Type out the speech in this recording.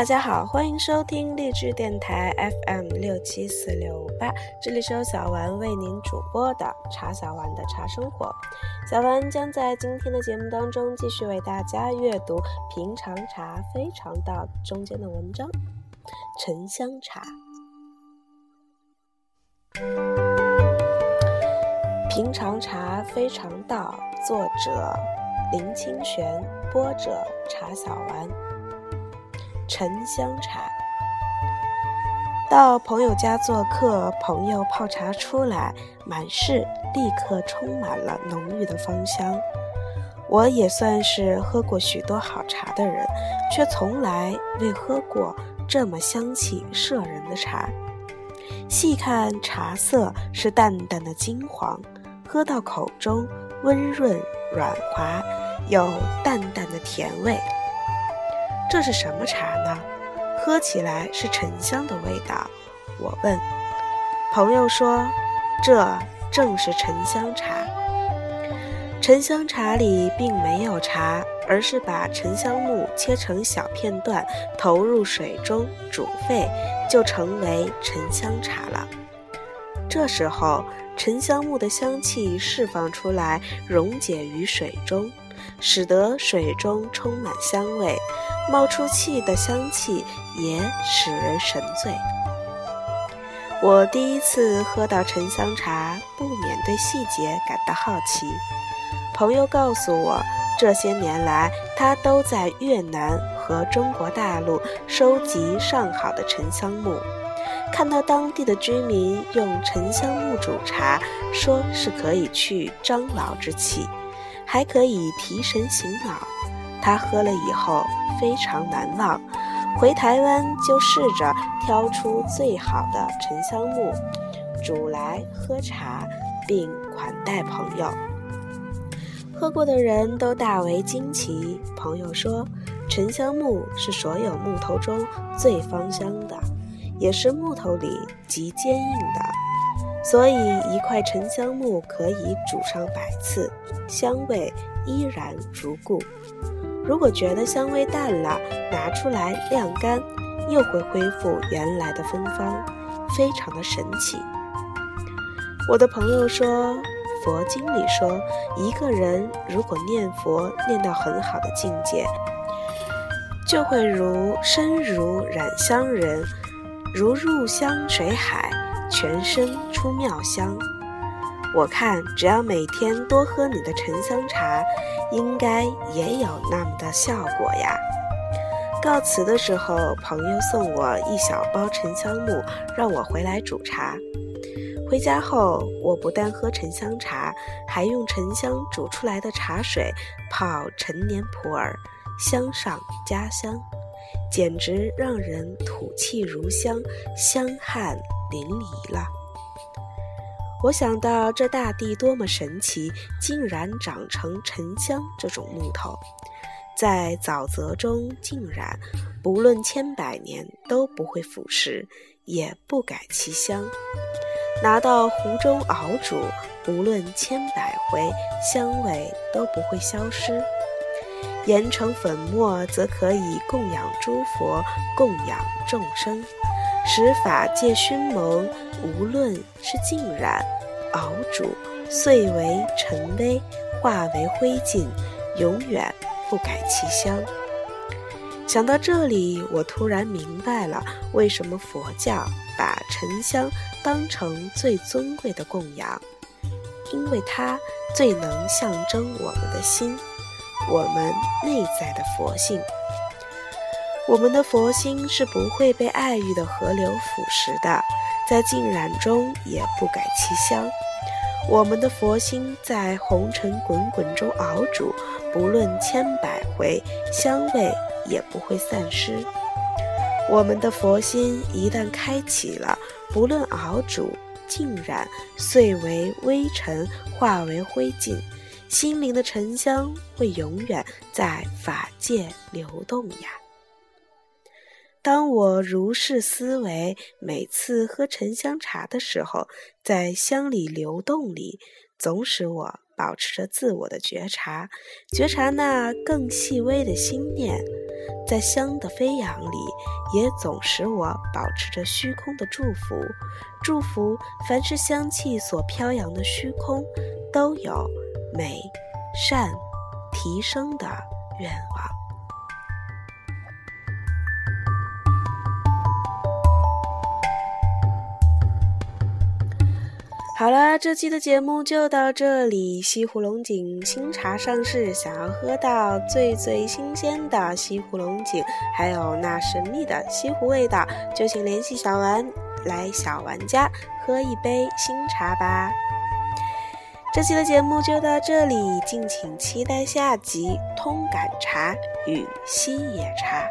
大家好，欢迎收听励志电台 FM 六七四六五八，这里是由小丸为您主播的茶小丸的茶生活。小丸将在今天的节目当中继续为大家阅读《平常茶非常道》中间的文章《沉香茶》。《平常茶非常道》，作者林清玄，播者茶小丸。沉香茶。到朋友家做客，朋友泡茶出来，满室立刻充满了浓郁的芳香。我也算是喝过许多好茶的人，却从来未喝过这么香气摄人的茶。细看茶色是淡淡的金黄，喝到口中温润软滑，有淡淡的甜味。这是什么茶呢？喝起来是沉香的味道。我问朋友说：“这正是沉香茶。沉香茶里并没有茶，而是把沉香木切成小片段，投入水中煮沸，就成为沉香茶了。这时候，沉香木的香气释放出来，溶解于水中。”使得水中充满香味，冒出气的香气也使人神醉。我第一次喝到沉香茶，不免对细节感到好奇。朋友告诉我，这些年来他都在越南和中国大陆收集上好的沉香木，看到当地的居民用沉香木煮茶，说是可以去樟脑之气。还可以提神醒脑，他喝了以后非常难忘。回台湾就试着挑出最好的沉香木，煮来喝茶，并款待朋友。喝过的人都大为惊奇。朋友说，沉香木是所有木头中最芳香的，也是木头里极坚硬的。所以，一块沉香木可以煮上百次，香味依然如故。如果觉得香味淡了，拿出来晾干，又会恢复原来的芬芳，非常的神奇。我的朋友说，佛经里说，一个人如果念佛念到很好的境界，就会如身如染香人，如入香水海。全身出妙香，我看只要每天多喝你的沉香茶，应该也有那么的效果呀。告辞的时候，朋友送我一小包沉香木，让我回来煮茶。回家后，我不但喝沉香茶，还用沉香煮出来的茶水泡陈年普洱，香上加香，简直让人吐气如香，香汗。淋漓了。我想到这大地多么神奇，竟然长成沉香这种木头，在沼泽中浸染，不论千百年都不会腐蚀，也不改其香。拿到壶中熬煮，不论千百回，香味都不会消失。研成粉末，则可以供养诸佛，供养众生。使法界熏蒙，无论是浸染、熬煮、碎为尘微、化为灰烬，永远不改其香。想到这里，我突然明白了为什么佛教把沉香当成最尊贵的供养，因为它最能象征我们的心，我们内在的佛性。我们的佛心是不会被爱欲的河流腐蚀的，在浸染中也不改其香。我们的佛心在红尘滚滚中熬煮，不论千百回，香味也不会散失。我们的佛心一旦开启了，不论熬煮、浸染，碎为微尘，化为灰烬，心灵的沉香会永远在法界流动呀。当我如是思维，每次喝沉香茶的时候，在香里流动里，总使我保持着自我的觉察，觉察那更细微的心念。在香的飞扬里，也总使我保持着虚空的祝福。祝福凡是香气所飘扬的虚空，都有美、善、提升的愿望。好了，这期的节目就到这里。西湖龙井新茶上市，想要喝到最最新鲜的西湖龙井，还有那神秘的西湖味道，就请联系小丸来小丸家喝一杯新茶吧。这期的节目就到这里，敬请期待下集《通感茶与西野茶》。